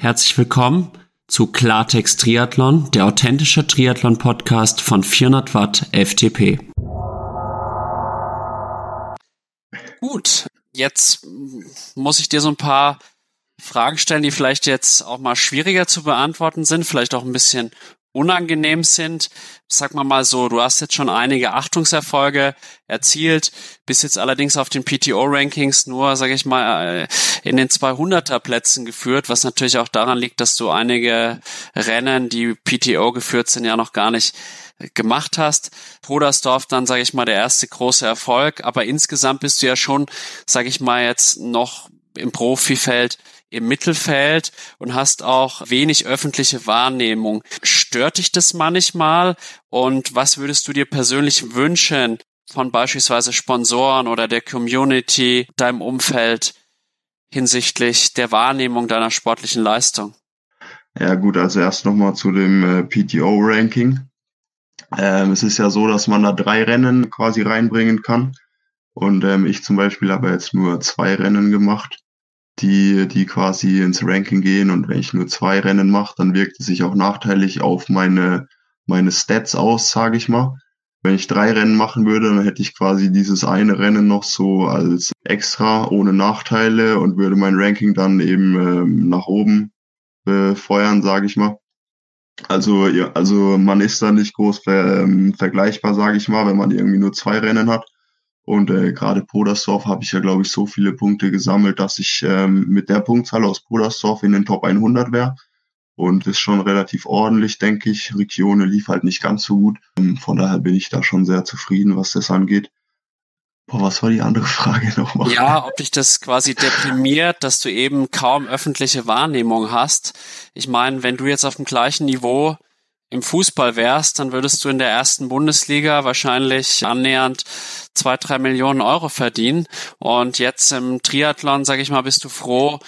Herzlich willkommen zu Klartext Triathlon, der authentische Triathlon-Podcast von 400 Watt FTP. Gut, jetzt muss ich dir so ein paar Fragen stellen, die vielleicht jetzt auch mal schwieriger zu beantworten sind, vielleicht auch ein bisschen unangenehm sind. Sag mal mal so, du hast jetzt schon einige Achtungserfolge erzielt, bist jetzt allerdings auf den PTO-Rankings nur, sage ich mal, äh, in den 200er Plätzen geführt, was natürlich auch daran liegt, dass du einige Rennen, die PTO geführt sind, ja noch gar nicht gemacht hast. Podersdorf dann, sage ich mal, der erste große Erfolg, aber insgesamt bist du ja schon, sage ich mal, jetzt noch im Profifeld im Mittelfeld und hast auch wenig öffentliche Wahrnehmung. Stört dich das manchmal? Und was würdest du dir persönlich wünschen von beispielsweise Sponsoren oder der Community, deinem Umfeld hinsichtlich der Wahrnehmung deiner sportlichen Leistung? Ja gut, also erst nochmal zu dem äh, PTO-Ranking. Ähm, es ist ja so, dass man da drei Rennen quasi reinbringen kann. Und ähm, ich zum Beispiel habe jetzt nur zwei Rennen gemacht die, die quasi ins Ranking gehen. Und wenn ich nur zwei Rennen mache, dann wirkt es sich auch nachteilig auf meine, meine Stats aus, sage ich mal. Wenn ich drei Rennen machen würde, dann hätte ich quasi dieses eine Rennen noch so als extra ohne Nachteile und würde mein Ranking dann eben ähm, nach oben befeuern, sage ich mal. Also, ja, also man ist da nicht groß ver, ähm, vergleichbar, sage ich mal, wenn man irgendwie nur zwei Rennen hat. Und äh, gerade Podersdorf habe ich ja, glaube ich, so viele Punkte gesammelt, dass ich ähm, mit der Punktzahl aus Podersdorf in den Top 100 wäre. Und ist schon relativ ordentlich, denke ich. Regione lief halt nicht ganz so gut. Ähm, von daher bin ich da schon sehr zufrieden, was das angeht. Boah, was war die andere Frage nochmal? Ja, ob dich das quasi deprimiert, dass du eben kaum öffentliche Wahrnehmung hast. Ich meine, wenn du jetzt auf dem gleichen Niveau im Fußball wärst, dann würdest du in der ersten Bundesliga wahrscheinlich annähernd zwei, drei Millionen Euro verdienen. Und jetzt im Triathlon, sag ich mal, bist du froh,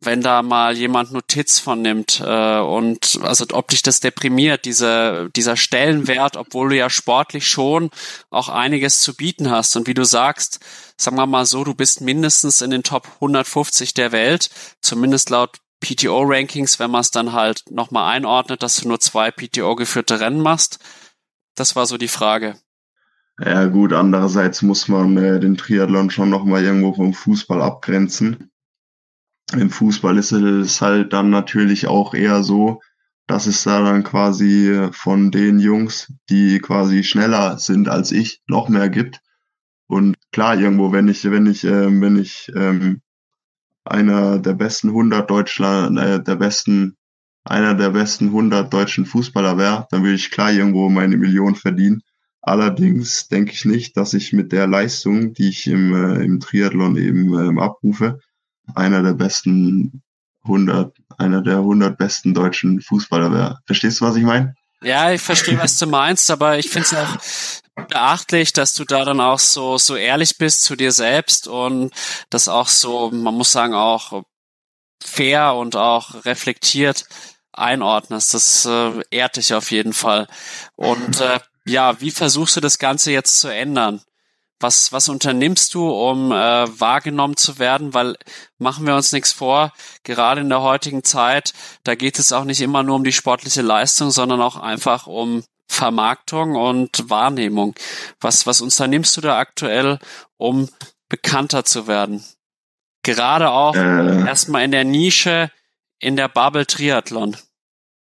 wenn da mal jemand Notiz von nimmt äh, und also ob dich das deprimiert, diese, dieser Stellenwert, obwohl du ja sportlich schon auch einiges zu bieten hast. Und wie du sagst, sagen wir mal so, du bist mindestens in den Top 150 der Welt, zumindest laut PTO-Rankings, wenn man es dann halt nochmal einordnet, dass du nur zwei PTO-geführte Rennen machst? Das war so die Frage. Ja gut, andererseits muss man äh, den Triathlon schon nochmal irgendwo vom Fußball abgrenzen. Im Fußball ist es halt dann natürlich auch eher so, dass es da dann quasi von den Jungs, die quasi schneller sind als ich, noch mehr gibt. Und klar, irgendwo, wenn ich, wenn ich, ähm, wenn ich ähm, einer der besten 100 Deutschland, äh, der besten, einer der besten 100 deutschen Fußballer wäre, dann würde ich klar irgendwo meine Million verdienen. Allerdings denke ich nicht, dass ich mit der Leistung, die ich im, äh, im Triathlon eben ähm, abrufe, einer der besten 100, einer der 100 besten deutschen Fußballer wäre. Verstehst du, was ich meine? Ja, ich verstehe, was du meinst, aber ich finde es auch beachtlich, dass du da dann auch so, so ehrlich bist zu dir selbst und das auch so, man muss sagen, auch fair und auch reflektiert einordnest. Das äh, ehrt dich auf jeden Fall. Und äh, ja, wie versuchst du das Ganze jetzt zu ändern? Was, was unternimmst du, um äh, wahrgenommen zu werden? Weil machen wir uns nichts vor, gerade in der heutigen Zeit, da geht es auch nicht immer nur um die sportliche Leistung, sondern auch einfach um Vermarktung und Wahrnehmung. Was, was unternimmst du da aktuell, um bekannter zu werden? Gerade auch äh, erstmal in der Nische, in der Bubble Triathlon.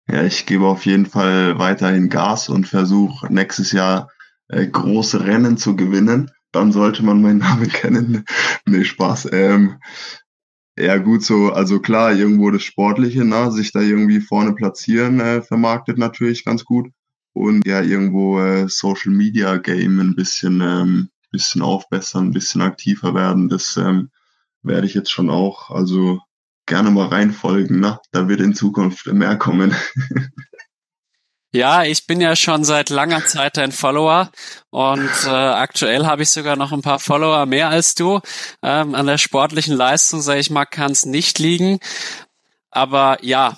Ja, ich gebe auf jeden Fall weiterhin Gas und versuche nächstes Jahr äh, große Rennen zu gewinnen. Dann sollte man meinen Namen kennen. nee, Spaß. Ähm, ja, gut, so, also klar, irgendwo das Sportliche, ne, sich da irgendwie vorne platzieren, äh, vermarktet natürlich ganz gut. Und ja, irgendwo äh, Social Media Game ein bisschen, ähm, bisschen aufbessern, ein bisschen aktiver werden. Das ähm, werde ich jetzt schon auch. Also gerne mal reinfolgen, ne? Da wird in Zukunft mehr kommen. Ja, ich bin ja schon seit langer Zeit dein Follower und äh, aktuell habe ich sogar noch ein paar Follower mehr als du. Ähm, an der sportlichen Leistung, sage ich mal, kann es nicht liegen. Aber ja,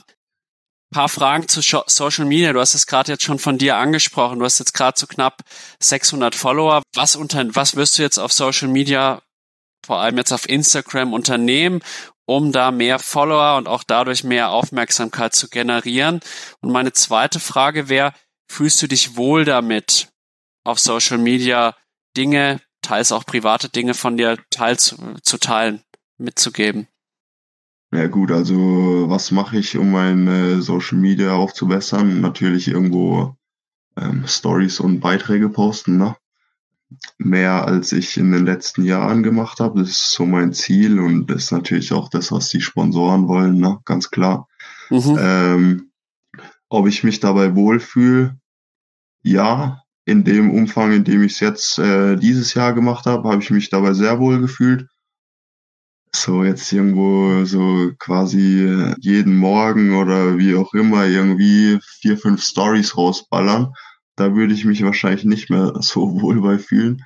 paar Fragen zu Social Media. Du hast es gerade jetzt schon von dir angesprochen. Du hast jetzt gerade so knapp 600 Follower. Was unter, was wirst du jetzt auf Social Media, vor allem jetzt auf Instagram unternehmen, um da mehr Follower und auch dadurch mehr Aufmerksamkeit zu generieren. Und meine zweite Frage wäre, fühlst du dich wohl damit, auf Social Media Dinge, teils auch private Dinge von dir teils zu teilen, mitzugeben? Ja gut, also was mache ich, um mein Social Media aufzubessern? Natürlich irgendwo ähm, Stories und Beiträge posten, ne? mehr als ich in den letzten Jahren gemacht habe. Das ist so mein Ziel und das ist natürlich auch das, was die Sponsoren wollen, ne? ganz klar. Mhm. Ähm, ob ich mich dabei wohlfühle? Ja, in dem Umfang, in dem ich es jetzt äh, dieses Jahr gemacht habe, habe ich mich dabei sehr wohl gefühlt. So jetzt irgendwo so quasi jeden Morgen oder wie auch immer irgendwie vier, fünf Stories rausballern da würde ich mich wahrscheinlich nicht mehr so wohl bei fühlen.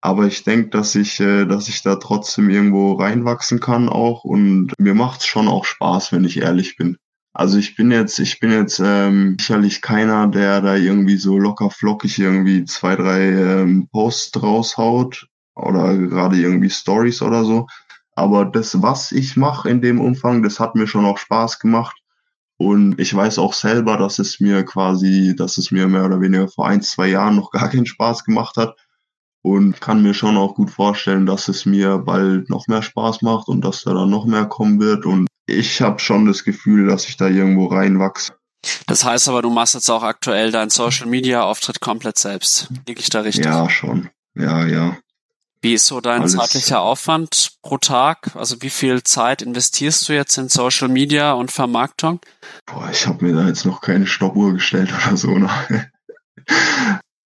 Aber ich denke, dass ich, äh, dass ich da trotzdem irgendwo reinwachsen kann auch und mir macht es schon auch Spaß, wenn ich ehrlich bin. Also ich bin jetzt, ich bin jetzt ähm, sicherlich keiner, der da irgendwie so locker flockig irgendwie zwei, drei ähm, Posts raushaut oder gerade irgendwie Stories oder so. Aber das, was ich mache in dem Umfang, das hat mir schon auch Spaß gemacht. Und ich weiß auch selber, dass es mir quasi, dass es mir mehr oder weniger vor ein, zwei Jahren noch gar keinen Spaß gemacht hat. Und kann mir schon auch gut vorstellen, dass es mir bald noch mehr Spaß macht und dass da dann noch mehr kommen wird. Und ich habe schon das Gefühl, dass ich da irgendwo reinwachse. Das heißt aber, du machst jetzt auch aktuell deinen Social Media Auftritt komplett selbst. Liege ich da richtig? Ja, schon. Ja, ja. Wie ist so dein Alles. zeitlicher Aufwand pro Tag? Also wie viel Zeit investierst du jetzt in Social Media und Vermarktung? Boah, ich habe mir da jetzt noch keine Stoppuhr gestellt oder so. Ne?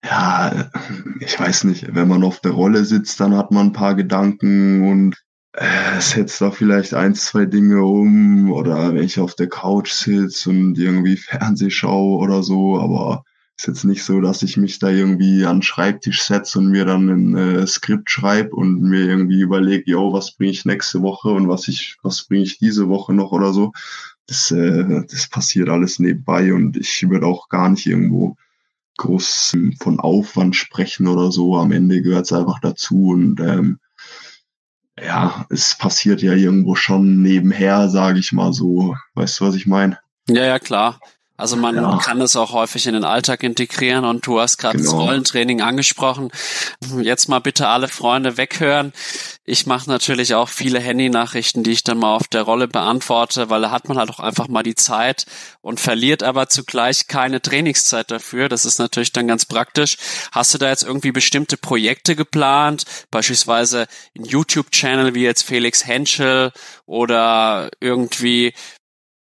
ja, ich weiß nicht. Wenn man auf der Rolle sitzt, dann hat man ein paar Gedanken und äh, setzt da vielleicht ein, zwei Dinge um oder wenn ich auf der Couch sitze und irgendwie Fernseh schaue oder so, aber ist jetzt nicht so, dass ich mich da irgendwie an den Schreibtisch setze und mir dann ein äh, Skript schreibe und mir irgendwie überlege, yo, was bringe ich nächste Woche und was ich, was bringe ich diese Woche noch oder so. Das, äh, das passiert alles nebenbei und ich würde auch gar nicht irgendwo groß von Aufwand sprechen oder so. Am Ende gehört es einfach dazu und ähm, ja, es passiert ja irgendwo schon nebenher, sage ich mal so. Weißt du, was ich meine? Ja, ja, klar. Also man ja. kann es auch häufig in den Alltag integrieren und du hast gerade genau. das Rollentraining angesprochen. Jetzt mal bitte alle Freunde weghören. Ich mache natürlich auch viele Handy-Nachrichten, die ich dann mal auf der Rolle beantworte, weil da hat man halt auch einfach mal die Zeit und verliert aber zugleich keine Trainingszeit dafür. Das ist natürlich dann ganz praktisch. Hast du da jetzt irgendwie bestimmte Projekte geplant? Beispielsweise ein YouTube-Channel wie jetzt Felix Henschel oder irgendwie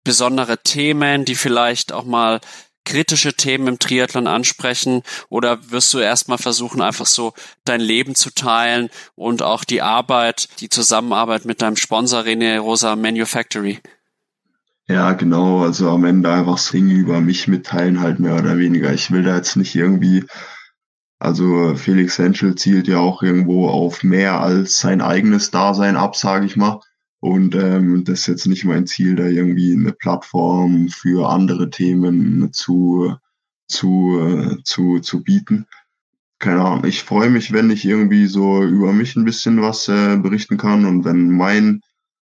besondere Themen, die vielleicht auch mal kritische Themen im Triathlon ansprechen oder wirst du erstmal versuchen, einfach so dein Leben zu teilen und auch die Arbeit, die Zusammenarbeit mit deinem Sponsor René Rosa Manufactory? Ja, genau. Also am Ende einfach Dinge über mich mitteilen, halt mehr oder weniger. Ich will da jetzt nicht irgendwie, also Felix Henschel zielt ja auch irgendwo auf mehr als sein eigenes Dasein ab, sage ich mal. Und ähm, das ist jetzt nicht mein Ziel, da irgendwie eine Plattform für andere Themen zu, zu, äh, zu, zu bieten. keine Ahnung, ich freue mich, wenn ich irgendwie so über mich ein bisschen was äh, berichten kann und wenn mein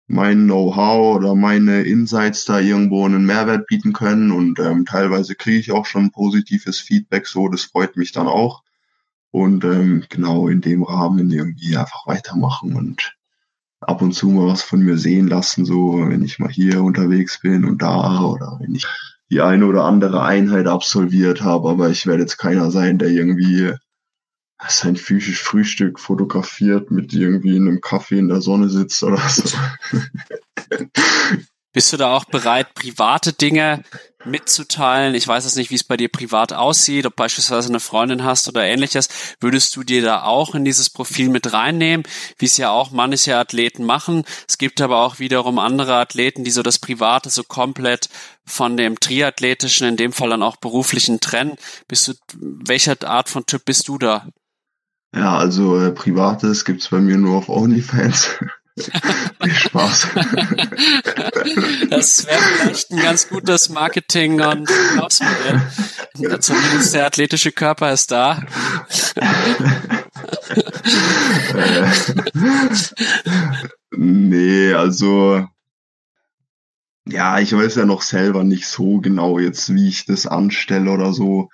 mein Know-how oder meine Insights da irgendwo einen Mehrwert bieten können und ähm, teilweise kriege ich auch schon positives Feedback, so das freut mich dann auch und ähm, genau in dem Rahmen irgendwie einfach weitermachen und ab und zu mal was von mir sehen lassen, so wenn ich mal hier unterwegs bin und da oder wenn ich die eine oder andere Einheit absolviert habe, aber ich werde jetzt keiner sein, der irgendwie sein physisches Frühstück fotografiert mit irgendwie in einem Kaffee in der Sonne sitzt oder so. Bist du da auch bereit, private Dinge mitzuteilen? Ich weiß jetzt nicht, wie es bei dir privat aussieht, ob beispielsweise eine Freundin hast oder ähnliches. Würdest du dir da auch in dieses Profil mit reinnehmen, wie es ja auch manche Athleten machen? Es gibt aber auch wiederum andere Athleten, die so das Private so komplett von dem triathletischen, in dem Fall dann auch beruflichen trennen. Bist du, welcher Art von Typ bist du da? Ja, also äh, Privates gibt's bei mir nur auf OnlyFans. Viel Spaß. Das wäre vielleicht ein ganz gutes Marketing- und Verkaufsmodell. Zumindest der athletische Körper ist da. nee, also ja, ich weiß ja noch selber nicht so genau jetzt, wie ich das anstelle oder so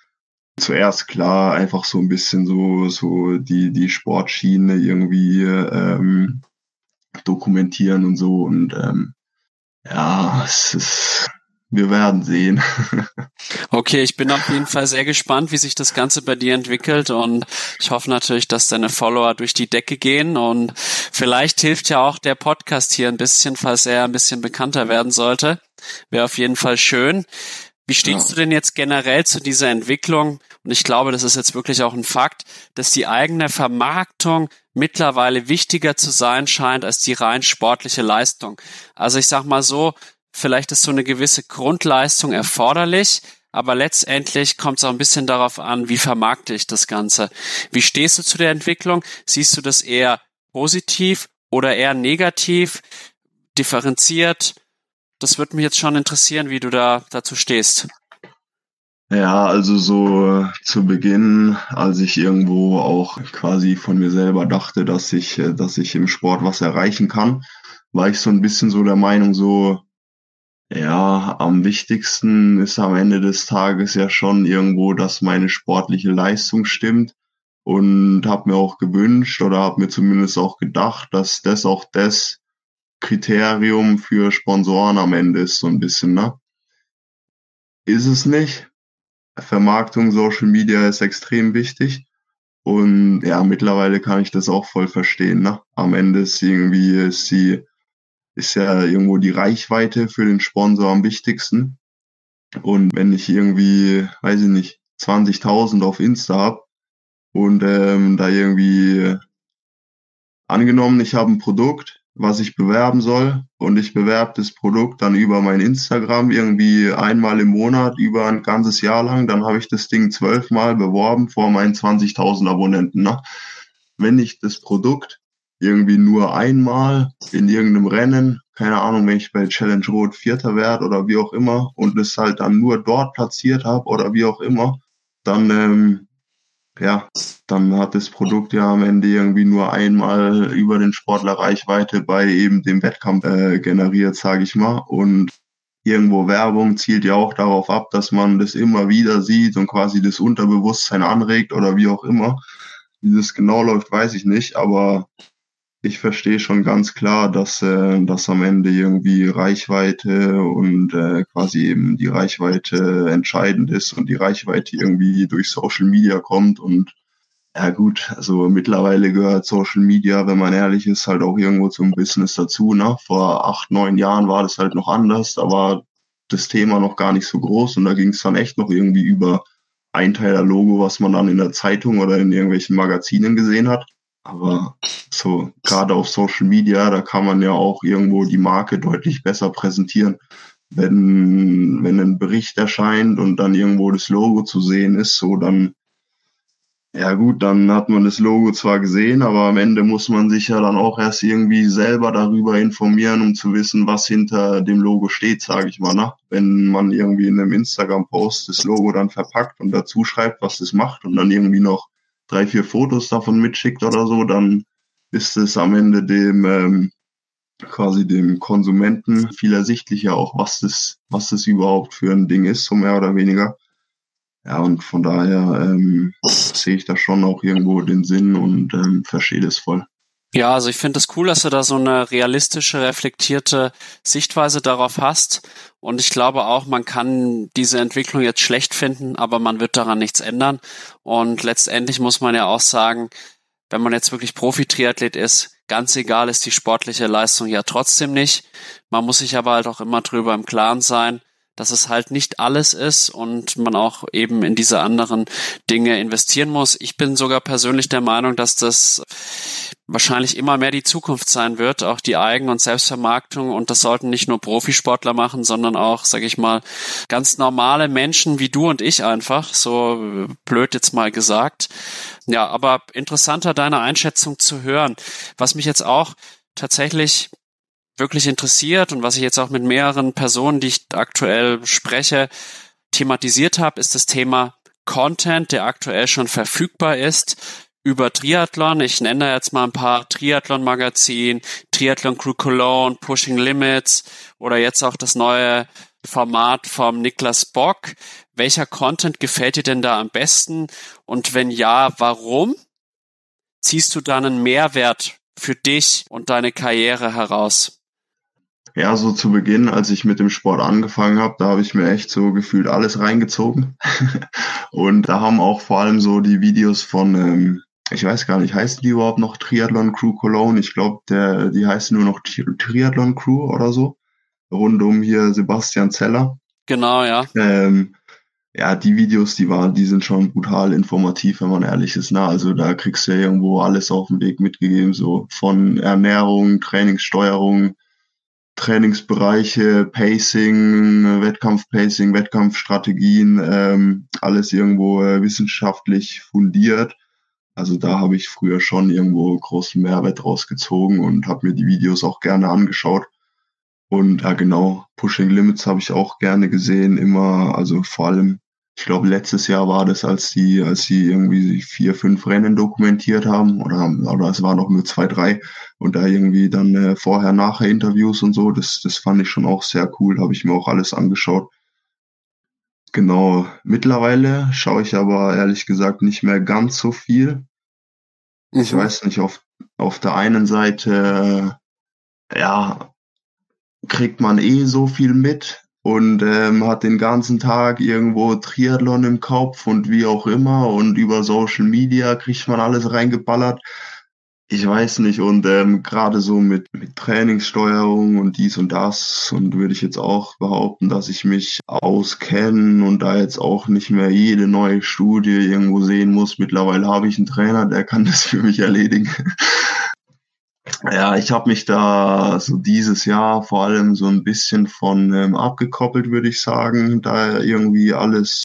zuerst klar einfach so ein bisschen so, so die, die Sportschiene irgendwie ähm, dokumentieren und so. Und ähm, ja, es ist, wir werden sehen. okay, ich bin auf jeden Fall sehr gespannt, wie sich das Ganze bei dir entwickelt und ich hoffe natürlich, dass deine Follower durch die Decke gehen und vielleicht hilft ja auch der Podcast hier ein bisschen, falls er ein bisschen bekannter werden sollte. Wäre auf jeden Fall schön. Wie stehst ja. du denn jetzt generell zu dieser Entwicklung? Und ich glaube, das ist jetzt wirklich auch ein Fakt, dass die eigene Vermarktung mittlerweile wichtiger zu sein scheint als die rein sportliche Leistung. Also ich sag mal so, vielleicht ist so eine gewisse Grundleistung erforderlich, aber letztendlich kommt es auch ein bisschen darauf an, wie vermarkte ich das Ganze. Wie stehst du zu der Entwicklung? Siehst du das eher positiv oder eher negativ, differenziert? das würde mich jetzt schon interessieren, wie du da dazu stehst. Ja, also so zu Beginn, als ich irgendwo auch quasi von mir selber dachte, dass ich, dass ich im Sport was erreichen kann, war ich so ein bisschen so der Meinung, so, ja, am wichtigsten ist am Ende des Tages ja schon irgendwo, dass meine sportliche Leistung stimmt und habe mir auch gewünscht oder habe mir zumindest auch gedacht, dass das auch das Kriterium für Sponsoren am Ende ist, so ein bisschen, ne? Ist es nicht. Vermarktung, Social Media ist extrem wichtig. Und ja, mittlerweile kann ich das auch voll verstehen. Ne? Am Ende ist irgendwie, ist, die, ist ja irgendwo die Reichweite für den Sponsor am wichtigsten. Und wenn ich irgendwie, weiß ich nicht, 20.000 auf Insta hab und ähm, da irgendwie angenommen, ich habe ein Produkt, was ich bewerben soll und ich bewerbe das Produkt dann über mein Instagram irgendwie einmal im Monat über ein ganzes Jahr lang, dann habe ich das Ding zwölfmal beworben vor meinen 20.000 Abonnenten. Ne? Wenn ich das Produkt irgendwie nur einmal in irgendeinem Rennen, keine Ahnung, wenn ich bei Challenge Rot Vierter werde oder wie auch immer und es halt dann nur dort platziert habe oder wie auch immer, dann ähm, ja, dann hat das Produkt ja am Ende irgendwie nur einmal über den Sportler Reichweite bei eben dem Wettkampf äh, generiert, sage ich mal. Und irgendwo Werbung zielt ja auch darauf ab, dass man das immer wieder sieht und quasi das Unterbewusstsein anregt oder wie auch immer. Wie das genau läuft, weiß ich nicht, aber ich verstehe schon ganz klar, dass, äh, dass am Ende irgendwie Reichweite und äh, quasi eben die Reichweite entscheidend ist und die Reichweite irgendwie durch Social Media kommt und ja gut, also mittlerweile gehört Social Media, wenn man ehrlich ist, halt auch irgendwo zum Business dazu. Ne? Vor acht, neun Jahren war das halt noch anders, da war das Thema noch gar nicht so groß und da ging es dann echt noch irgendwie über Einteiler-Logo, was man dann in der Zeitung oder in irgendwelchen Magazinen gesehen hat. Aber so, gerade auf Social Media, da kann man ja auch irgendwo die Marke deutlich besser präsentieren. Wenn, wenn ein Bericht erscheint und dann irgendwo das Logo zu sehen ist, so dann, ja gut, dann hat man das Logo zwar gesehen, aber am Ende muss man sich ja dann auch erst irgendwie selber darüber informieren, um zu wissen, was hinter dem Logo steht, sage ich mal. Ne? Wenn man irgendwie in einem Instagram-Post das Logo dann verpackt und dazu schreibt, was das macht und dann irgendwie noch drei, vier Fotos davon mitschickt oder so, dann ist es am Ende dem ähm, quasi dem Konsumenten viel ersichtlicher auch, was das, was das überhaupt für ein Ding ist, so mehr oder weniger. Ja, und von daher ähm, sehe ich da schon auch irgendwo den Sinn und ähm, verstehe das voll. Ja, also ich finde es das cool, dass du da so eine realistische, reflektierte Sichtweise darauf hast. Und ich glaube auch, man kann diese Entwicklung jetzt schlecht finden, aber man wird daran nichts ändern. Und letztendlich muss man ja auch sagen, wenn man jetzt wirklich Profi-Triathlet ist, ganz egal ist die sportliche Leistung ja trotzdem nicht. Man muss sich aber halt auch immer drüber im Klaren sein, dass es halt nicht alles ist und man auch eben in diese anderen Dinge investieren muss. Ich bin sogar persönlich der Meinung, dass das wahrscheinlich immer mehr die Zukunft sein wird, auch die Eigen- und Selbstvermarktung. Und das sollten nicht nur Profisportler machen, sondern auch, sage ich mal, ganz normale Menschen wie du und ich einfach, so blöd jetzt mal gesagt. Ja, aber interessanter deine Einschätzung zu hören. Was mich jetzt auch tatsächlich wirklich interessiert und was ich jetzt auch mit mehreren Personen, die ich aktuell spreche, thematisiert habe, ist das Thema Content, der aktuell schon verfügbar ist über Triathlon. Ich nenne jetzt mal ein paar Triathlon-Magazin, Triathlon Crew Cologne, Pushing Limits oder jetzt auch das neue Format vom Niklas Bock. Welcher Content gefällt dir denn da am besten? Und wenn ja, warum? Ziehst du da einen Mehrwert für dich und deine Karriere heraus? Ja, so zu Beginn, als ich mit dem Sport angefangen habe, da habe ich mir echt so gefühlt alles reingezogen. und da haben auch vor allem so die Videos von, ähm, ich weiß gar nicht, heißt die überhaupt noch Triathlon Crew Cologne? Ich glaube, der, die heißt nur noch Triathlon Crew oder so. Rund um hier Sebastian Zeller. Genau, ja. Ähm, ja, die Videos, die waren, die sind schon brutal informativ, wenn man ehrlich ist. Na, also da kriegst du ja irgendwo alles auf dem Weg mitgegeben, so von Ernährung, Trainingssteuerung, Trainingsbereiche, Pacing, Wettkampfpacing, Wettkampfstrategien, ähm, alles irgendwo äh, wissenschaftlich fundiert. Also da habe ich früher schon irgendwo großen Mehrwert rausgezogen und habe mir die Videos auch gerne angeschaut. Und ja genau, Pushing Limits habe ich auch gerne gesehen, immer, also vor allem ich glaube, letztes Jahr war das, als die, als sie irgendwie vier, fünf Rennen dokumentiert haben, oder, oder es waren noch nur zwei, drei, und da irgendwie dann äh, vorher, nachher Interviews und so, das, das fand ich schon auch sehr cool, habe ich mir auch alles angeschaut. Genau, mittlerweile schaue ich aber ehrlich gesagt nicht mehr ganz so viel. Mhm. Ich weiß nicht, auf, auf der einen Seite, ja, kriegt man eh so viel mit, und ähm, hat den ganzen Tag irgendwo Triathlon im Kopf und wie auch immer und über Social Media kriegt man alles reingeballert. Ich weiß nicht und ähm, gerade so mit, mit Trainingssteuerung und dies und das und würde ich jetzt auch behaupten, dass ich mich auskenne und da jetzt auch nicht mehr jede neue Studie irgendwo sehen muss. Mittlerweile habe ich einen Trainer, der kann das für mich erledigen. Ja, ich habe mich da so dieses Jahr vor allem so ein bisschen von ähm, abgekoppelt, würde ich sagen, da irgendwie alles,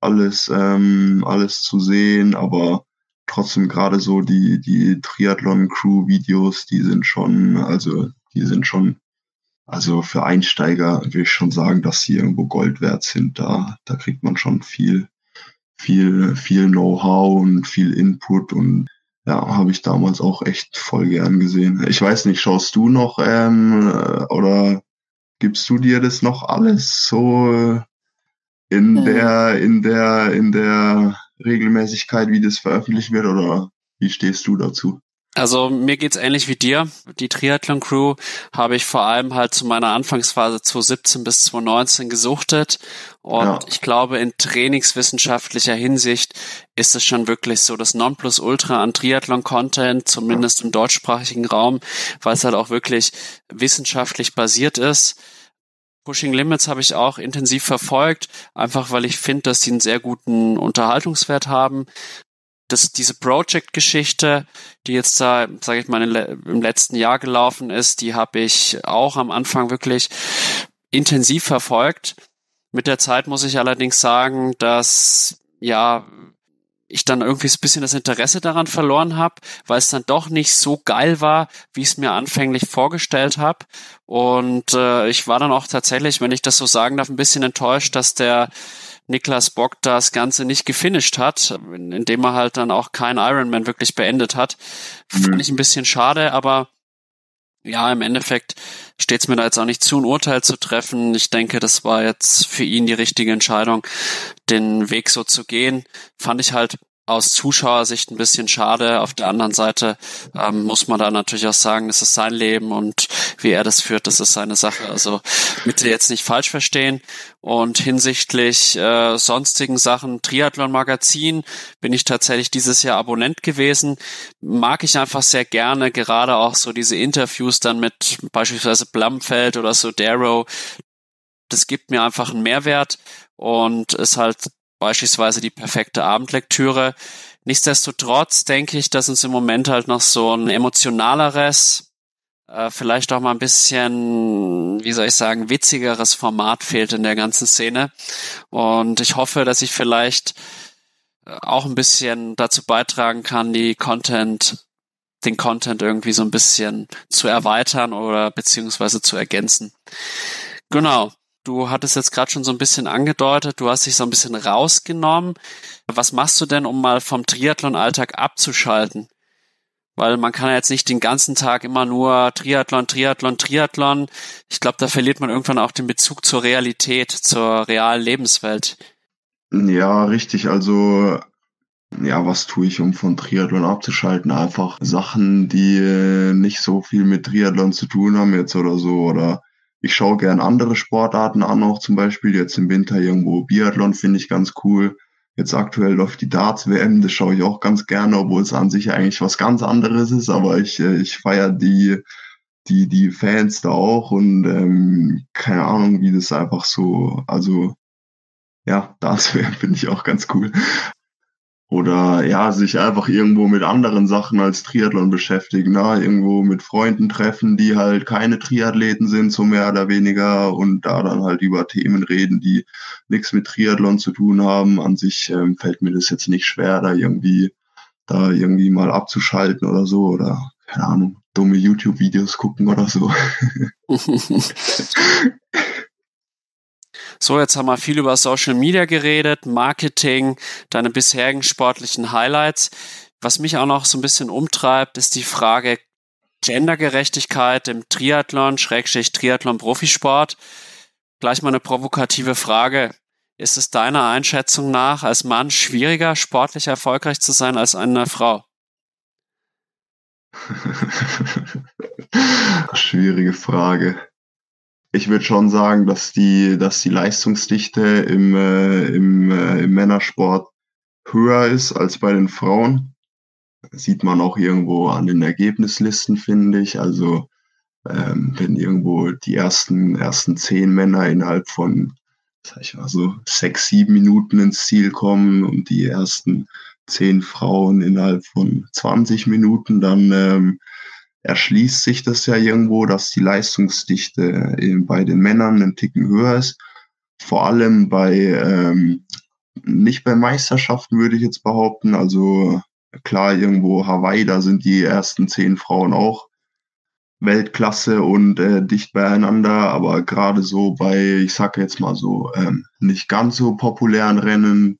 alles, ähm, alles zu sehen, aber trotzdem gerade so die, die Triathlon-Crew-Videos, die sind schon, also die sind schon, also für Einsteiger würde ich schon sagen, dass sie irgendwo Gold wert sind. Da, da kriegt man schon viel, viel, viel Know-how und viel Input und ja, habe ich damals auch echt voll gern gesehen. Ich weiß nicht, schaust du noch ähm, oder gibst du dir das noch alles so in mhm. der in der in der Regelmäßigkeit, wie das veröffentlicht wird oder wie stehst du dazu? Also mir geht's ähnlich wie dir. Die Triathlon Crew habe ich vor allem halt zu meiner Anfangsphase 2017 bis 2019 gesuchtet. Und ja. ich glaube, in trainingswissenschaftlicher Hinsicht ist es schon wirklich so das Nonplusultra an Triathlon-Content, zumindest im deutschsprachigen Raum, weil es halt auch wirklich wissenschaftlich basiert ist. Pushing Limits habe ich auch intensiv verfolgt, einfach weil ich finde, dass sie einen sehr guten Unterhaltungswert haben das, diese Project-Geschichte, die jetzt da, sage ich mal, im letzten Jahr gelaufen ist, die habe ich auch am Anfang wirklich intensiv verfolgt. Mit der Zeit muss ich allerdings sagen, dass ja ich dann irgendwie ein bisschen das Interesse daran verloren habe, weil es dann doch nicht so geil war, wie ich es mir anfänglich vorgestellt habe. Und äh, ich war dann auch tatsächlich, wenn ich das so sagen darf, ein bisschen enttäuscht, dass der Niklas Bock das Ganze nicht gefinisht hat, indem er halt dann auch kein Ironman wirklich beendet hat. Mhm. Fand ich ein bisschen schade, aber ja, im Endeffekt steht es mir da jetzt auch nicht zu, ein Urteil zu treffen. Ich denke, das war jetzt für ihn die richtige Entscheidung, den Weg so zu gehen. Fand ich halt aus Zuschauersicht ein bisschen schade. Auf der anderen Seite ähm, muss man da natürlich auch sagen, das ist sein Leben und wie er das führt, das ist seine Sache. Also bitte jetzt nicht falsch verstehen. Und hinsichtlich äh, sonstigen Sachen, Triathlon Magazin, bin ich tatsächlich dieses Jahr Abonnent gewesen. Mag ich einfach sehr gerne, gerade auch so diese Interviews dann mit beispielsweise Blumfeld oder so Darrow. Das gibt mir einfach einen Mehrwert und ist halt beispielsweise die perfekte Abendlektüre. Nichtsdestotrotz denke ich, dass uns im Moment halt noch so ein emotionaleres, äh, vielleicht auch mal ein bisschen, wie soll ich sagen, witzigeres Format fehlt in der ganzen Szene. Und ich hoffe, dass ich vielleicht äh, auch ein bisschen dazu beitragen kann, die Content, den Content irgendwie so ein bisschen zu erweitern oder beziehungsweise zu ergänzen. Genau. Du hattest jetzt gerade schon so ein bisschen angedeutet, du hast dich so ein bisschen rausgenommen. Was machst du denn, um mal vom Triathlon-Alltag abzuschalten? Weil man kann ja jetzt nicht den ganzen Tag immer nur Triathlon, Triathlon, Triathlon. Ich glaube, da verliert man irgendwann auch den Bezug zur Realität, zur realen Lebenswelt. Ja, richtig. Also ja, was tue ich, um von Triathlon abzuschalten? Einfach Sachen, die nicht so viel mit Triathlon zu tun haben jetzt oder so oder ich schaue gern andere Sportarten an, auch zum Beispiel jetzt im Winter irgendwo Biathlon finde ich ganz cool. Jetzt aktuell läuft die Darts-WM, das schaue ich auch ganz gerne, obwohl es an sich eigentlich was ganz anderes ist, aber ich, äh, ich feiere die, die, die Fans da auch und ähm, keine Ahnung, wie das einfach so, also ja, Darts-WM finde ich auch ganz cool oder ja, sich einfach irgendwo mit anderen Sachen als Triathlon beschäftigen, ne? irgendwo mit Freunden treffen, die halt keine Triathleten sind, so mehr oder weniger, und da dann halt über Themen reden, die nichts mit Triathlon zu tun haben. An sich ähm, fällt mir das jetzt nicht schwer, da irgendwie, da irgendwie mal abzuschalten oder so, oder keine Ahnung, dumme YouTube-Videos gucken oder so. So, jetzt haben wir viel über Social Media geredet, Marketing, deine bisherigen sportlichen Highlights. Was mich auch noch so ein bisschen umtreibt, ist die Frage Gendergerechtigkeit im Triathlon, Schrägstrich Triathlon Profisport. Gleich mal eine provokative Frage. Ist es deiner Einschätzung nach als Mann schwieriger, sportlich erfolgreich zu sein als eine Frau? Schwierige Frage ich würde schon sagen, dass die, dass die Leistungsdichte im, äh, im, äh, im Männersport höher ist als bei den Frauen. Das sieht man auch irgendwo an den Ergebnislisten, finde ich. Also ähm, wenn irgendwo die ersten, ersten zehn Männer innerhalb von, sag ich mal so, sechs, sieben Minuten ins Ziel kommen und die ersten zehn Frauen innerhalb von 20 Minuten, dann ähm, erschließt sich das ja irgendwo, dass die Leistungsdichte bei den Männern einen Ticken höher ist. Vor allem bei, ähm, nicht bei Meisterschaften würde ich jetzt behaupten. Also klar, irgendwo Hawaii, da sind die ersten zehn Frauen auch Weltklasse und äh, dicht beieinander, aber gerade so bei, ich sage jetzt mal so, ähm, nicht ganz so populären Rennen,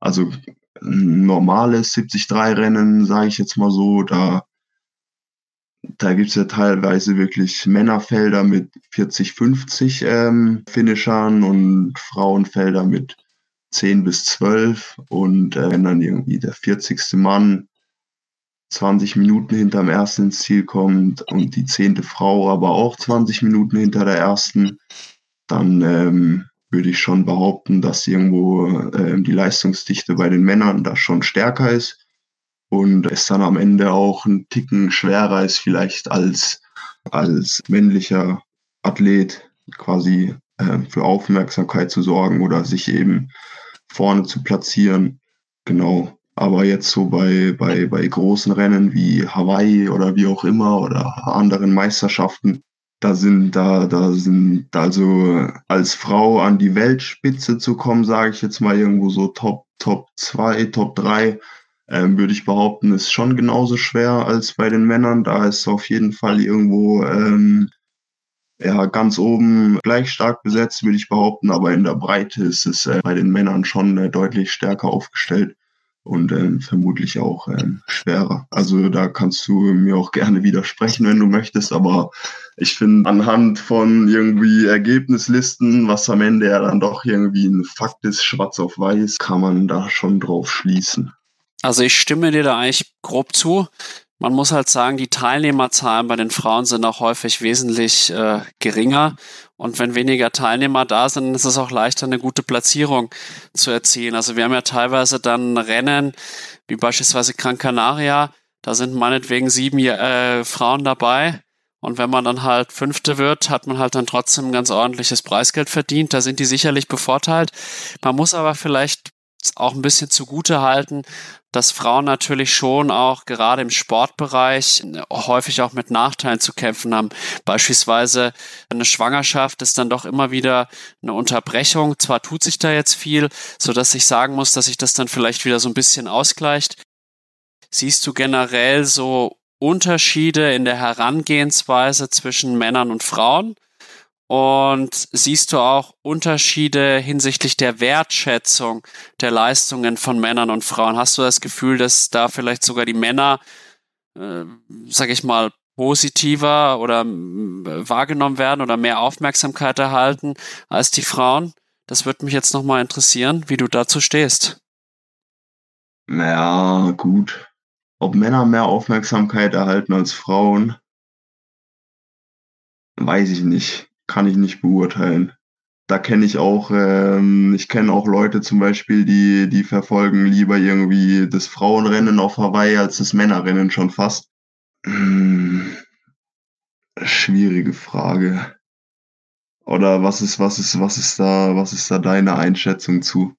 also normales 73-Rennen, sage ich jetzt mal so, da da gibt's ja teilweise wirklich Männerfelder mit 40, 50 ähm, Finishern und Frauenfelder mit 10 bis 12. Und äh, wenn dann irgendwie der 40. Mann 20 Minuten hinterm ersten ins Ziel kommt und die zehnte Frau aber auch 20 Minuten hinter der ersten, dann ähm, würde ich schon behaupten, dass irgendwo äh, die Leistungsdichte bei den Männern da schon stärker ist und es dann am Ende auch ein Ticken schwerer ist vielleicht als, als männlicher Athlet quasi äh, für Aufmerksamkeit zu sorgen oder sich eben vorne zu platzieren. Genau. Aber jetzt so bei, bei, bei großen Rennen wie Hawaii oder wie auch immer oder anderen Meisterschaften, da sind, da, da sind, also als Frau an die Weltspitze zu kommen, sage ich jetzt mal irgendwo so Top, Top 2, Top 3, ähm, würde ich behaupten, ist schon genauso schwer als bei den Männern. Da ist auf jeden Fall irgendwo ähm, ja, ganz oben gleich stark besetzt, würde ich behaupten, aber in der Breite ist es äh, bei den Männern schon äh, deutlich stärker aufgestellt und ähm, vermutlich auch ähm, schwerer. Also da kannst du mir auch gerne widersprechen, wenn du möchtest, aber ich finde anhand von irgendwie Ergebnislisten, was am Ende ja dann doch irgendwie ein Fakt ist, schwarz auf weiß, kann man da schon drauf schließen. Also ich stimme dir da eigentlich grob zu. Man muss halt sagen, die Teilnehmerzahlen bei den Frauen sind auch häufig wesentlich äh, geringer. Und wenn weniger Teilnehmer da sind, ist es auch leichter, eine gute Platzierung zu erzielen. Also wir haben ja teilweise dann Rennen, wie beispielsweise Gran Canaria, da sind meinetwegen sieben äh, Frauen dabei. Und wenn man dann halt Fünfte wird, hat man halt dann trotzdem ein ganz ordentliches Preisgeld verdient. Da sind die sicherlich bevorteilt. Man muss aber vielleicht auch ein bisschen zugute halten, dass Frauen natürlich schon auch gerade im Sportbereich häufig auch mit Nachteilen zu kämpfen haben. Beispielsweise eine Schwangerschaft ist dann doch immer wieder eine Unterbrechung. Zwar tut sich da jetzt viel, so dass ich sagen muss, dass sich das dann vielleicht wieder so ein bisschen ausgleicht. Siehst du generell so Unterschiede in der Herangehensweise zwischen Männern und Frauen? Und siehst du auch Unterschiede hinsichtlich der Wertschätzung der Leistungen von Männern und Frauen? Hast du das Gefühl, dass da vielleicht sogar die Männer, äh, sag ich mal, positiver oder wahrgenommen werden oder mehr Aufmerksamkeit erhalten als die Frauen? Das würde mich jetzt nochmal interessieren, wie du dazu stehst. Naja, gut. Ob Männer mehr Aufmerksamkeit erhalten als Frauen, weiß ich nicht kann ich nicht beurteilen. Da kenne ich auch, ähm, ich kenne auch Leute zum Beispiel, die, die verfolgen lieber irgendwie das Frauenrennen auf Hawaii als das Männerrennen schon fast. Hm, schwierige Frage. Oder was ist, was ist, was ist da, was ist da deine Einschätzung zu?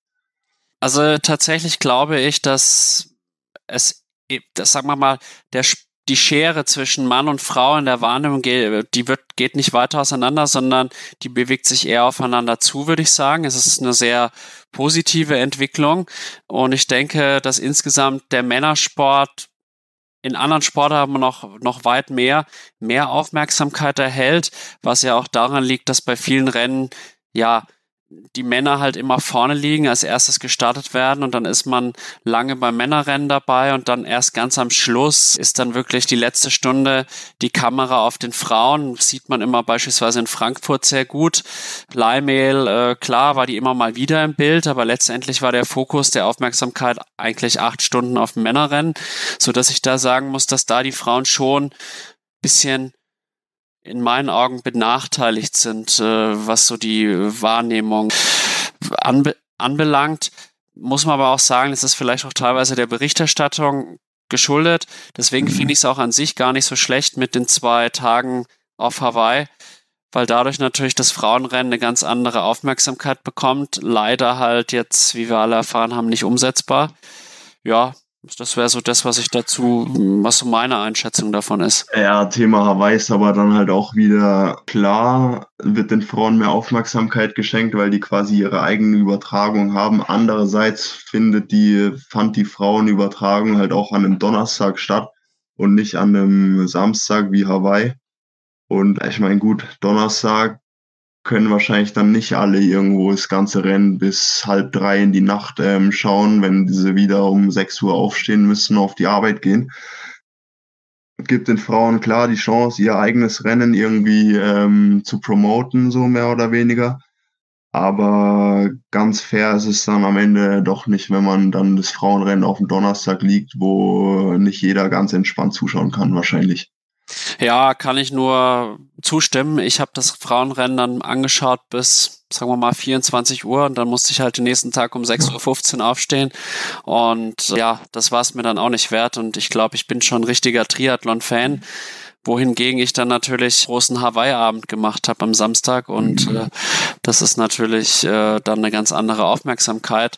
Also tatsächlich glaube ich, dass es, das sagen wir mal, der die Schere zwischen Mann und Frau in der Wahrnehmung geht, die wird, geht nicht weiter auseinander, sondern die bewegt sich eher aufeinander zu, würde ich sagen. Es ist eine sehr positive Entwicklung. Und ich denke, dass insgesamt der Männersport in anderen Sportarten noch, noch weit mehr, mehr Aufmerksamkeit erhält, was ja auch daran liegt, dass bei vielen Rennen ja die Männer halt immer vorne liegen, als erstes gestartet werden und dann ist man lange beim Männerrennen dabei und dann erst ganz am Schluss ist dann wirklich die letzte Stunde die Kamera auf den Frauen. Sieht man immer beispielsweise in Frankfurt sehr gut. Leihmehl, äh, klar, war die immer mal wieder im Bild, aber letztendlich war der Fokus der Aufmerksamkeit eigentlich acht Stunden auf dem Männerrennen, so dass ich da sagen muss, dass da die Frauen schon bisschen in meinen Augen benachteiligt sind, äh, was so die Wahrnehmung anbe anbelangt. Muss man aber auch sagen, es ist vielleicht auch teilweise der Berichterstattung geschuldet. Deswegen mhm. finde ich es auch an sich gar nicht so schlecht mit den zwei Tagen auf Hawaii, weil dadurch natürlich das Frauenrennen eine ganz andere Aufmerksamkeit bekommt. Leider halt jetzt, wie wir alle erfahren haben, nicht umsetzbar. Ja, das wäre so das, was ich dazu, was so meine Einschätzung davon ist. Ja, Thema Hawaii ist aber dann halt auch wieder klar, wird den Frauen mehr Aufmerksamkeit geschenkt, weil die quasi ihre eigene Übertragung haben. Andererseits findet die, fand die Frauenübertragung halt auch an einem Donnerstag statt und nicht an einem Samstag wie Hawaii. Und ich meine, gut, Donnerstag können wahrscheinlich dann nicht alle irgendwo das ganze Rennen bis halb drei in die Nacht ähm, schauen, wenn sie wieder um sechs Uhr aufstehen müssen, auf die Arbeit gehen. Gibt den Frauen klar die Chance, ihr eigenes Rennen irgendwie ähm, zu promoten, so mehr oder weniger. Aber ganz fair ist es dann am Ende doch nicht, wenn man dann das Frauenrennen auf dem Donnerstag liegt, wo nicht jeder ganz entspannt zuschauen kann, wahrscheinlich. Ja, kann ich nur zustimmen. Ich habe das Frauenrennen dann angeschaut bis, sagen wir mal, 24 Uhr und dann musste ich halt den nächsten Tag um 6.15 Uhr aufstehen. Und ja, das war es mir dann auch nicht wert. Und ich glaube, ich bin schon ein richtiger Triathlon-Fan wohingegen ich dann natürlich großen Hawaii-Abend gemacht habe am Samstag und mhm. äh, das ist natürlich äh, dann eine ganz andere Aufmerksamkeit.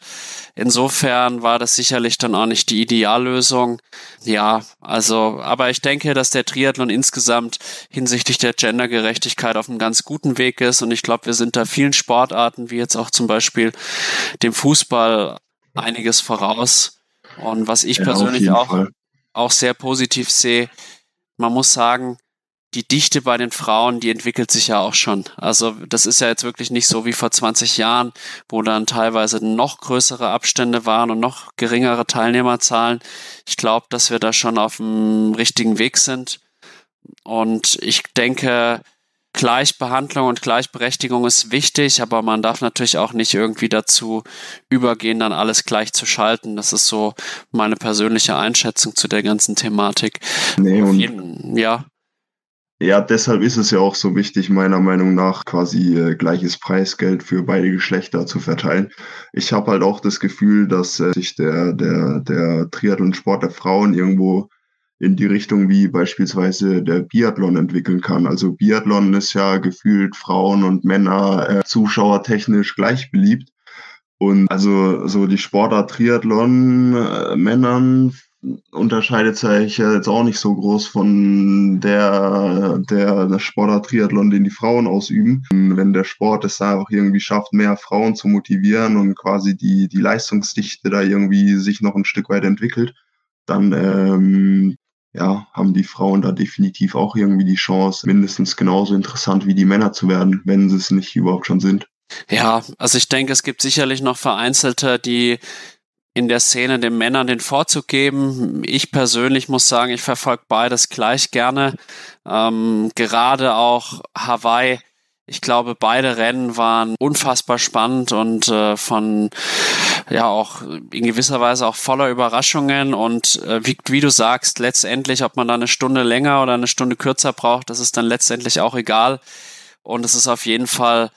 Insofern war das sicherlich dann auch nicht die Ideallösung. Ja, also, aber ich denke, dass der Triathlon insgesamt hinsichtlich der Gendergerechtigkeit auf einem ganz guten Weg ist und ich glaube, wir sind da vielen Sportarten, wie jetzt auch zum Beispiel dem Fußball, einiges voraus. Und was ich ja, persönlich auch, auch sehr positiv sehe, man muss sagen, die Dichte bei den Frauen, die entwickelt sich ja auch schon. Also das ist ja jetzt wirklich nicht so wie vor 20 Jahren, wo dann teilweise noch größere Abstände waren und noch geringere Teilnehmerzahlen. Ich glaube, dass wir da schon auf dem richtigen Weg sind. Und ich denke, Gleichbehandlung und Gleichberechtigung ist wichtig, aber man darf natürlich auch nicht irgendwie dazu übergehen, dann alles gleich zu schalten. Das ist so meine persönliche Einschätzung zu der ganzen Thematik. Nee, und jeden, ja. Ja, deshalb ist es ja auch so wichtig, meiner Meinung nach, quasi äh, gleiches Preisgeld für beide Geschlechter zu verteilen. Ich habe halt auch das Gefühl, dass äh, sich der, der, der Triathlon-Sport der Frauen irgendwo in die Richtung wie beispielsweise der Biathlon entwickeln kann. Also Biathlon ist ja gefühlt Frauen und Männer äh, zuschauertechnisch gleich beliebt. Und also so die Sportart Triathlon äh, Männern unterscheidet sich jetzt auch nicht so groß von der, der, der Sportart Triathlon, den die Frauen ausüben. Wenn der Sport es einfach irgendwie schafft, mehr Frauen zu motivieren und quasi die, die Leistungsdichte da irgendwie sich noch ein Stück weit entwickelt, dann ähm, ja, haben die Frauen da definitiv auch irgendwie die Chance, mindestens genauso interessant wie die Männer zu werden, wenn sie es nicht überhaupt schon sind. Ja, also ich denke, es gibt sicherlich noch Vereinzelte, die in der Szene den Männern den Vorzug geben. Ich persönlich muss sagen, ich verfolge beides gleich gerne. Ähm, gerade auch Hawaii. Ich glaube, beide Rennen waren unfassbar spannend und äh, von ja auch in gewisser Weise auch voller Überraschungen und äh, wie, wie du sagst, letztendlich, ob man da eine Stunde länger oder eine Stunde kürzer braucht, das ist dann letztendlich auch egal. Und es ist auf jeden Fall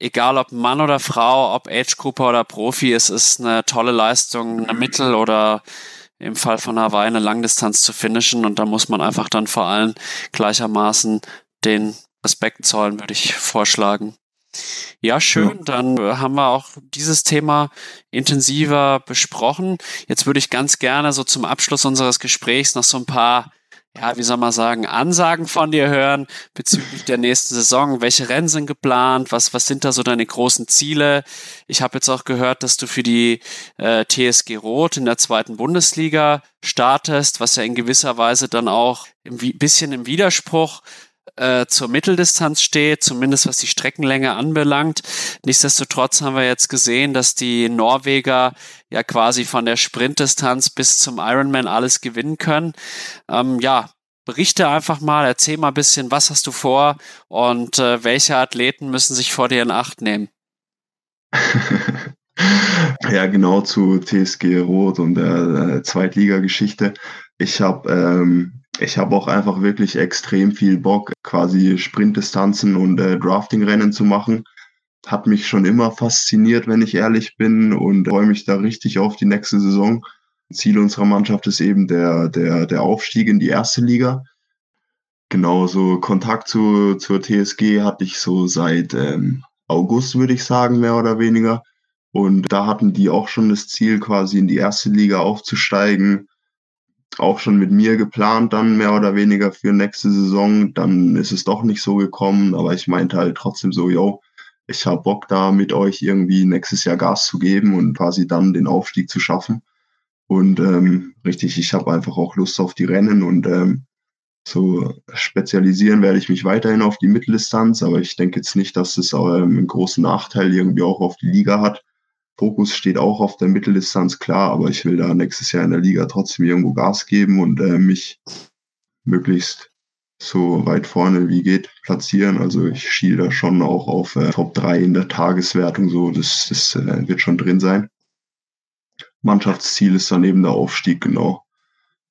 egal ob Mann oder Frau, ob Age-Grupper oder Profi, es ist eine tolle Leistung, eine Mittel- oder im Fall von Hawaii eine Langdistanz zu finishen und da muss man einfach dann vor allem gleichermaßen den Respekt zollen, würde ich vorschlagen. Ja, schön. Dann haben wir auch dieses Thema intensiver besprochen. Jetzt würde ich ganz gerne so zum Abschluss unseres Gesprächs noch so ein paar ja, wie soll man sagen, Ansagen von dir hören bezüglich der nächsten Saison. Welche Rennen sind geplant? Was, was sind da so deine großen Ziele? Ich habe jetzt auch gehört, dass du für die äh, TSG Rot in der zweiten Bundesliga startest, was ja in gewisser Weise dann auch ein bisschen im Widerspruch äh, zur Mitteldistanz steht, zumindest was die Streckenlänge anbelangt. Nichtsdestotrotz haben wir jetzt gesehen, dass die Norweger ja quasi von der Sprintdistanz bis zum Ironman alles gewinnen können. Ähm, ja, berichte einfach mal, erzähl mal ein bisschen, was hast du vor und äh, welche Athleten müssen sich vor dir in Acht nehmen? ja, genau zu TSG Rot und der, der Zweitligageschichte. Ich habe ähm, ich habe auch einfach wirklich extrem viel Bock, quasi Sprintdistanzen und äh, Draftingrennen zu machen. Hat mich schon immer fasziniert, wenn ich ehrlich bin und freue mich da richtig auf die nächste Saison. Ziel unserer Mannschaft ist eben der, der, der Aufstieg in die erste Liga. Genau, so Kontakt zu, zur TSG hatte ich so seit ähm, August, würde ich sagen, mehr oder weniger. Und da hatten die auch schon das Ziel, quasi in die erste Liga aufzusteigen auch schon mit mir geplant, dann mehr oder weniger für nächste Saison. Dann ist es doch nicht so gekommen, aber ich meinte halt trotzdem so, yo, ich habe Bock da mit euch irgendwie nächstes Jahr Gas zu geben und quasi dann den Aufstieg zu schaffen. Und ähm, richtig, ich habe einfach auch Lust auf die Rennen und ähm, so spezialisieren werde ich mich weiterhin auf die Mitteldistanz, aber ich denke jetzt nicht, dass es ähm, einen großen Nachteil irgendwie auch auf die Liga hat. Fokus steht auch auf der Mitteldistanz, klar, aber ich will da nächstes Jahr in der Liga trotzdem irgendwo Gas geben und äh, mich möglichst so weit vorne wie geht platzieren. Also ich schiele da schon auch auf äh, Top 3 in der Tageswertung, so das, das äh, wird schon drin sein. Mannschaftsziel ist dann eben der Aufstieg, genau.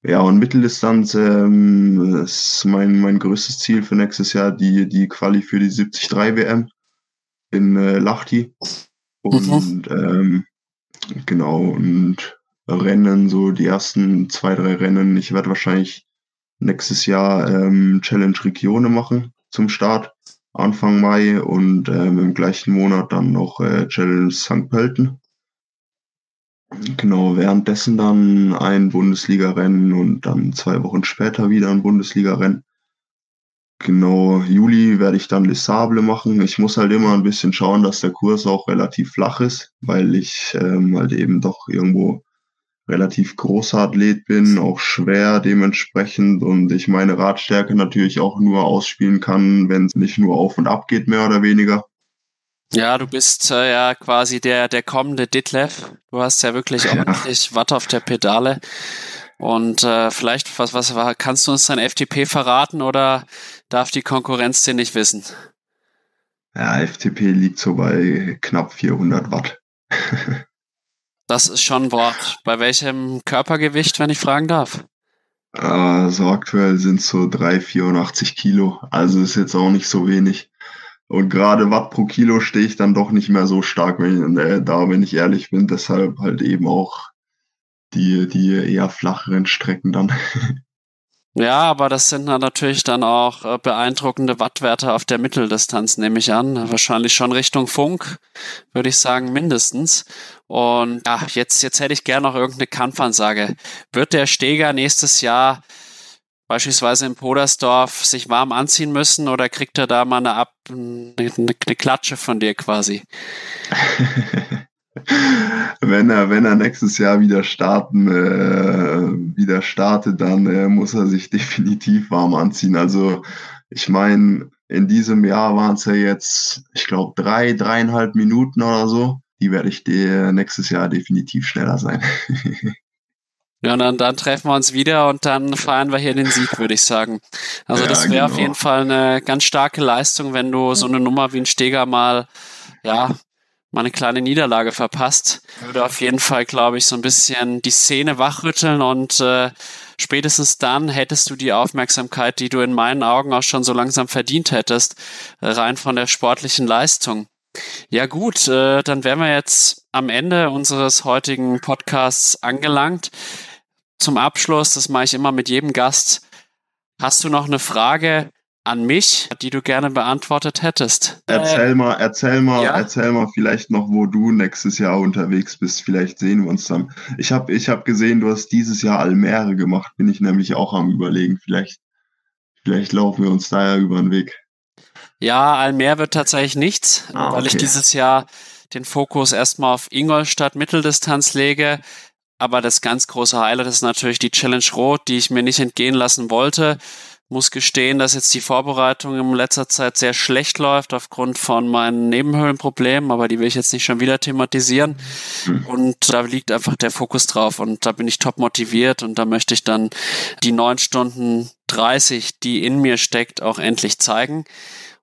Ja, und Mitteldistanz ähm, ist mein, mein größtes Ziel für nächstes Jahr, die, die Quali für die 73 WM in äh, Lahti. Und ähm, genau, und Rennen, so die ersten zwei, drei Rennen. Ich werde wahrscheinlich nächstes Jahr ähm, Challenge Regione machen zum Start, Anfang Mai und ähm, im gleichen Monat dann noch äh, Challenge St. Pölten. Genau, währenddessen dann ein Bundesliga-Rennen und dann zwei Wochen später wieder ein Bundesliga-Rennen. Genau, Juli werde ich dann Les Sables machen. Ich muss halt immer ein bisschen schauen, dass der Kurs auch relativ flach ist, weil ich ähm, halt eben doch irgendwo relativ großer Athlet bin, auch schwer dementsprechend und ich meine Radstärke natürlich auch nur ausspielen kann, wenn es nicht nur auf und ab geht, mehr oder weniger. Ja, du bist äh, ja quasi der, der kommende Ditlev. Du hast ja wirklich ja. ordentlich Watt auf der Pedale. Und äh, vielleicht, was, was war, kannst du uns dein FTP verraten oder darf die Konkurrenz den nicht wissen? Ja, FTP liegt so bei knapp 400 Watt. das ist schon ein Wort. Bei welchem Körpergewicht, wenn ich fragen darf? Äh, so aktuell sind es so 384 Kilo. Also ist jetzt auch nicht so wenig. Und gerade Watt pro Kilo stehe ich dann doch nicht mehr so stark wenn, äh, da, wenn ich ehrlich bin. Deshalb halt eben auch die, die eher flacheren Strecken dann. Ja, aber das sind dann natürlich dann auch äh, beeindruckende Wattwerte auf der Mitteldistanz, nehme ich an. Wahrscheinlich schon Richtung Funk, würde ich sagen, mindestens. Und ja, jetzt, jetzt hätte ich gerne noch irgendeine Kampfansage. Wird der Steger nächstes Jahr beispielsweise in Podersdorf sich warm anziehen müssen oder kriegt er da mal eine, Ab eine, eine Klatsche von dir quasi? wenn er, wenn er nächstes Jahr wieder starten, äh, wieder startet, dann äh, muss er sich definitiv warm anziehen. Also ich meine, in diesem Jahr waren es ja jetzt, ich glaube, drei, dreieinhalb Minuten oder so. Die werde ich dir nächstes Jahr definitiv schneller sein. Ja, und dann, dann treffen wir uns wieder und dann feiern wir hier den Sieg, würde ich sagen. Also ja, das wäre genau. auf jeden Fall eine ganz starke Leistung, wenn du so eine Nummer wie ein Steger mal ja, mal eine kleine Niederlage verpasst. Würde auf jeden Fall, glaube ich, so ein bisschen die Szene wachrütteln und äh, spätestens dann hättest du die Aufmerksamkeit, die du in meinen Augen auch schon so langsam verdient hättest, rein von der sportlichen Leistung. Ja gut, äh, dann wären wir jetzt am Ende unseres heutigen Podcasts angelangt. Zum Abschluss, das mache ich immer mit jedem Gast. Hast du noch eine Frage, an mich, die du gerne beantwortet hättest. Erzähl mal, erzähl mal, ja? erzähl mal vielleicht noch, wo du nächstes Jahr unterwegs bist. Vielleicht sehen wir uns dann. Ich habe ich hab gesehen, du hast dieses Jahr Almere gemacht. Bin ich nämlich auch am überlegen. Vielleicht, vielleicht laufen wir uns da ja über den Weg. Ja, Almere wird tatsächlich nichts, ah, okay. weil ich dieses Jahr den Fokus erstmal auf Ingolstadt Mitteldistanz lege. Aber das ganz große Highlight ist natürlich die Challenge Rot, die ich mir nicht entgehen lassen wollte muss gestehen, dass jetzt die Vorbereitung in letzter Zeit sehr schlecht läuft aufgrund von meinen Nebenhöhlenproblemen, aber die will ich jetzt nicht schon wieder thematisieren. Mhm. Und da liegt einfach der Fokus drauf und da bin ich top motiviert und da möchte ich dann die neun Stunden 30, die in mir steckt, auch endlich zeigen.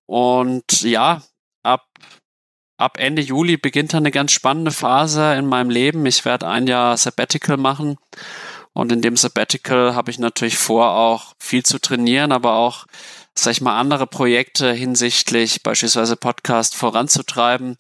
Und ja, ab ab Ende Juli beginnt dann eine ganz spannende Phase in meinem Leben. Ich werde ein Jahr Sabbatical machen und in dem Sabbatical habe ich natürlich vor, auch viel zu trainieren, aber auch, sag ich mal, andere Projekte hinsichtlich beispielsweise Podcast voranzutreiben,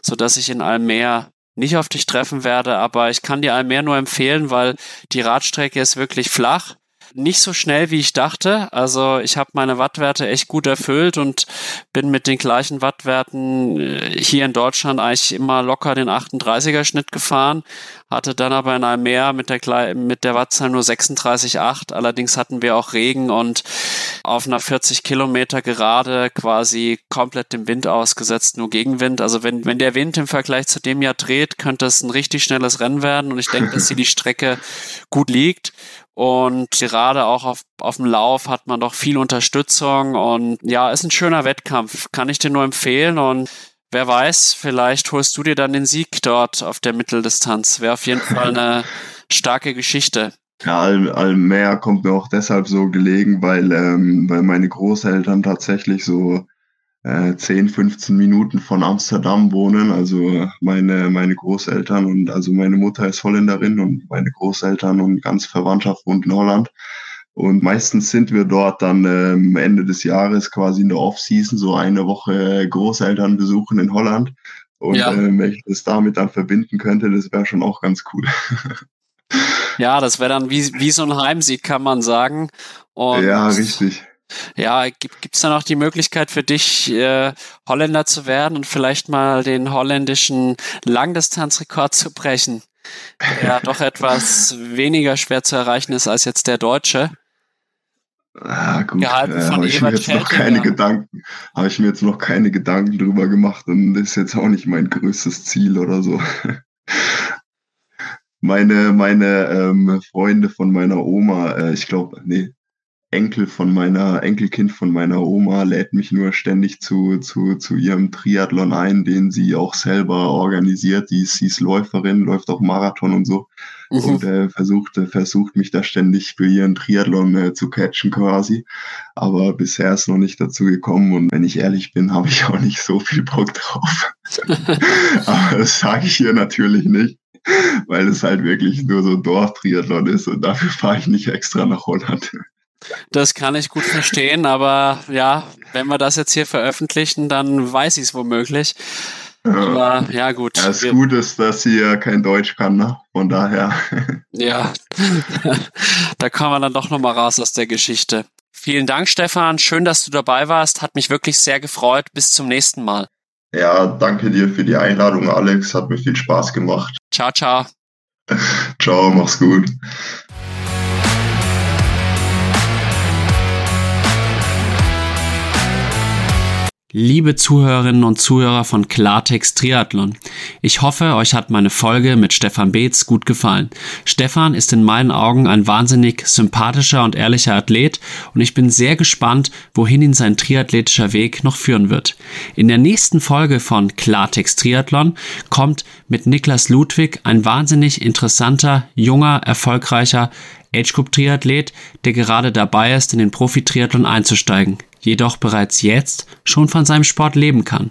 so dass ich in Almere nicht auf dich treffen werde, aber ich kann dir Almere nur empfehlen, weil die Radstrecke ist wirklich flach nicht so schnell, wie ich dachte. Also ich habe meine Wattwerte echt gut erfüllt und bin mit den gleichen Wattwerten äh, hier in Deutschland eigentlich immer locker den 38er Schnitt gefahren, hatte dann aber in einem Meer mit der, mit der Wattzahl nur 36,8. Allerdings hatten wir auch Regen und auf einer 40 Kilometer Gerade quasi komplett dem Wind ausgesetzt, nur Gegenwind. Also wenn, wenn der Wind im Vergleich zu dem Jahr dreht, könnte es ein richtig schnelles Rennen werden und ich denke, dass hier die Strecke gut liegt. Und gerade auch auf, auf dem Lauf hat man doch viel Unterstützung und ja, ist ein schöner Wettkampf. Kann ich dir nur empfehlen und wer weiß, vielleicht holst du dir dann den Sieg dort auf der Mitteldistanz. Wäre auf jeden Fall eine starke Geschichte. Ja, Al Almer kommt mir auch deshalb so gelegen, weil, ähm, weil meine Großeltern tatsächlich so äh, 10, 15 Minuten von Amsterdam wohnen. Also meine, meine Großeltern und also meine Mutter ist Holländerin und meine Großeltern und ganz Verwandtschaft wohnt in Holland. Und meistens sind wir dort dann ähm, Ende des Jahres quasi in der Off-Season, so eine Woche Großeltern besuchen in Holland. Und ja. äh, wenn ich das damit dann verbinden könnte, das wäre schon auch ganz cool. ja, das wäre dann wie, wie so ein Heimsieg, kann man sagen. Und ja, richtig. Ja, gibt es da noch die Möglichkeit für dich, äh, Holländer zu werden und vielleicht mal den holländischen Langdistanzrekord zu brechen, der doch etwas weniger schwer zu erreichen ist als jetzt der deutsche? Ah, gut, Gehalten äh, habe ich mir jetzt noch keine Gedanken, habe ich mir jetzt noch keine Gedanken drüber gemacht und das ist jetzt auch nicht mein größtes Ziel oder so. meine, meine ähm, Freunde von meiner Oma, äh, ich glaube, nee, Enkel von meiner, Enkelkind von meiner Oma lädt mich nur ständig zu, zu, zu ihrem Triathlon ein, den sie auch selber organisiert. Die ist, sie ist Läuferin, läuft auch Marathon und so. Mhm. Und äh, versucht, versucht mich da ständig für ihren Triathlon äh, zu catchen quasi. Aber bisher ist noch nicht dazu gekommen und wenn ich ehrlich bin, habe ich auch nicht so viel Bock drauf. Aber das sage ich ihr natürlich nicht weil es halt wirklich nur so Dorftriathlon ist und dafür fahre ich nicht extra nach Holland. Das kann ich gut verstehen, aber ja, wenn wir das jetzt hier veröffentlichen, dann weiß ich es womöglich. Aber ja, gut. Ja, das Gute ist, dass sie ja kein Deutsch kann, ne? Von daher. Ja, da kommen wir dann doch nochmal raus aus der Geschichte. Vielen Dank, Stefan. Schön, dass du dabei warst. Hat mich wirklich sehr gefreut. Bis zum nächsten Mal. Ja, danke dir für die Einladung, Alex. Hat mir viel Spaß gemacht. Ciao, ciao. ciao, mach's gut. Liebe Zuhörerinnen und Zuhörer von Klartext Triathlon, ich hoffe, euch hat meine Folge mit Stefan Beetz gut gefallen. Stefan ist in meinen Augen ein wahnsinnig sympathischer und ehrlicher Athlet und ich bin sehr gespannt, wohin ihn sein triathletischer Weg noch führen wird. In der nächsten Folge von Klartext Triathlon kommt mit Niklas Ludwig ein wahnsinnig interessanter, junger, erfolgreicher Age Group Triathlet, der gerade dabei ist, in den Profi-Triathlon einzusteigen jedoch bereits jetzt schon von seinem Sport leben kann.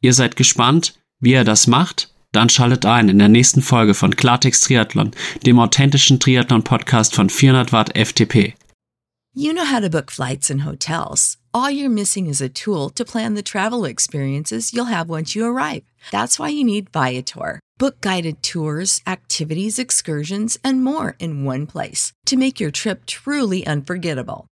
Ihr seid gespannt, wie er das macht? Dann schaltet ein in der nächsten Folge von Klartext Triathlon, dem authentischen Triathlon-Podcast von 400 Watt FTP. You know how to book flights and hotels. All you're missing is a tool to plan the travel experiences you'll have once you arrive. That's why you need Viator. Book guided tours, activities, excursions, and more in one place to make your trip truly unforgettable.